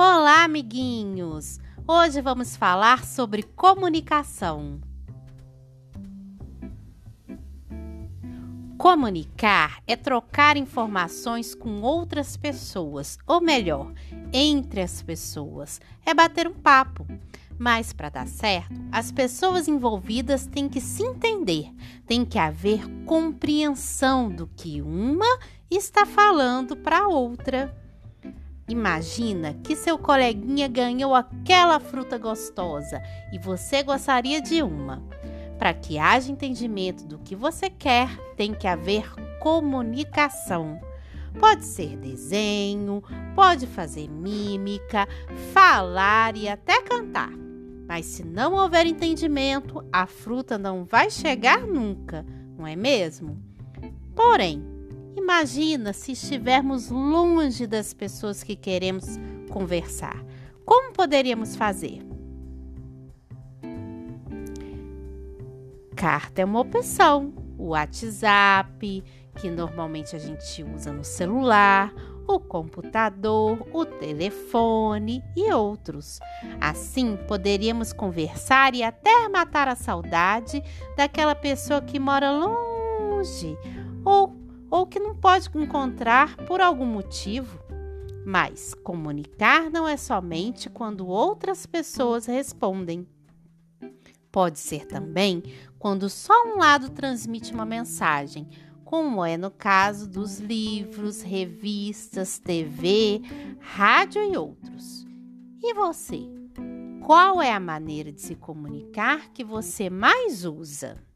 Olá, amiguinhos! Hoje vamos falar sobre comunicação. Comunicar é trocar informações com outras pessoas, ou melhor, entre as pessoas, é bater um papo. Mas para dar certo, as pessoas envolvidas têm que se entender, tem que haver compreensão do que uma está falando para a outra. Imagina que seu coleguinha ganhou aquela fruta gostosa e você gostaria de uma. Para que haja entendimento do que você quer, tem que haver comunicação. Pode ser desenho, pode fazer mímica, falar e até cantar. Mas se não houver entendimento, a fruta não vai chegar nunca, não é mesmo? Porém, Imagina se estivermos longe das pessoas que queremos conversar. Como poderíamos fazer? Carta é uma opção. O WhatsApp, que normalmente a gente usa no celular, o computador, o telefone e outros. Assim, poderíamos conversar e até matar a saudade daquela pessoa que mora longe ou ou que não pode encontrar por algum motivo. Mas comunicar não é somente quando outras pessoas respondem. Pode ser também quando só um lado transmite uma mensagem, como é no caso dos livros, revistas, TV, rádio e outros. E você? Qual é a maneira de se comunicar que você mais usa?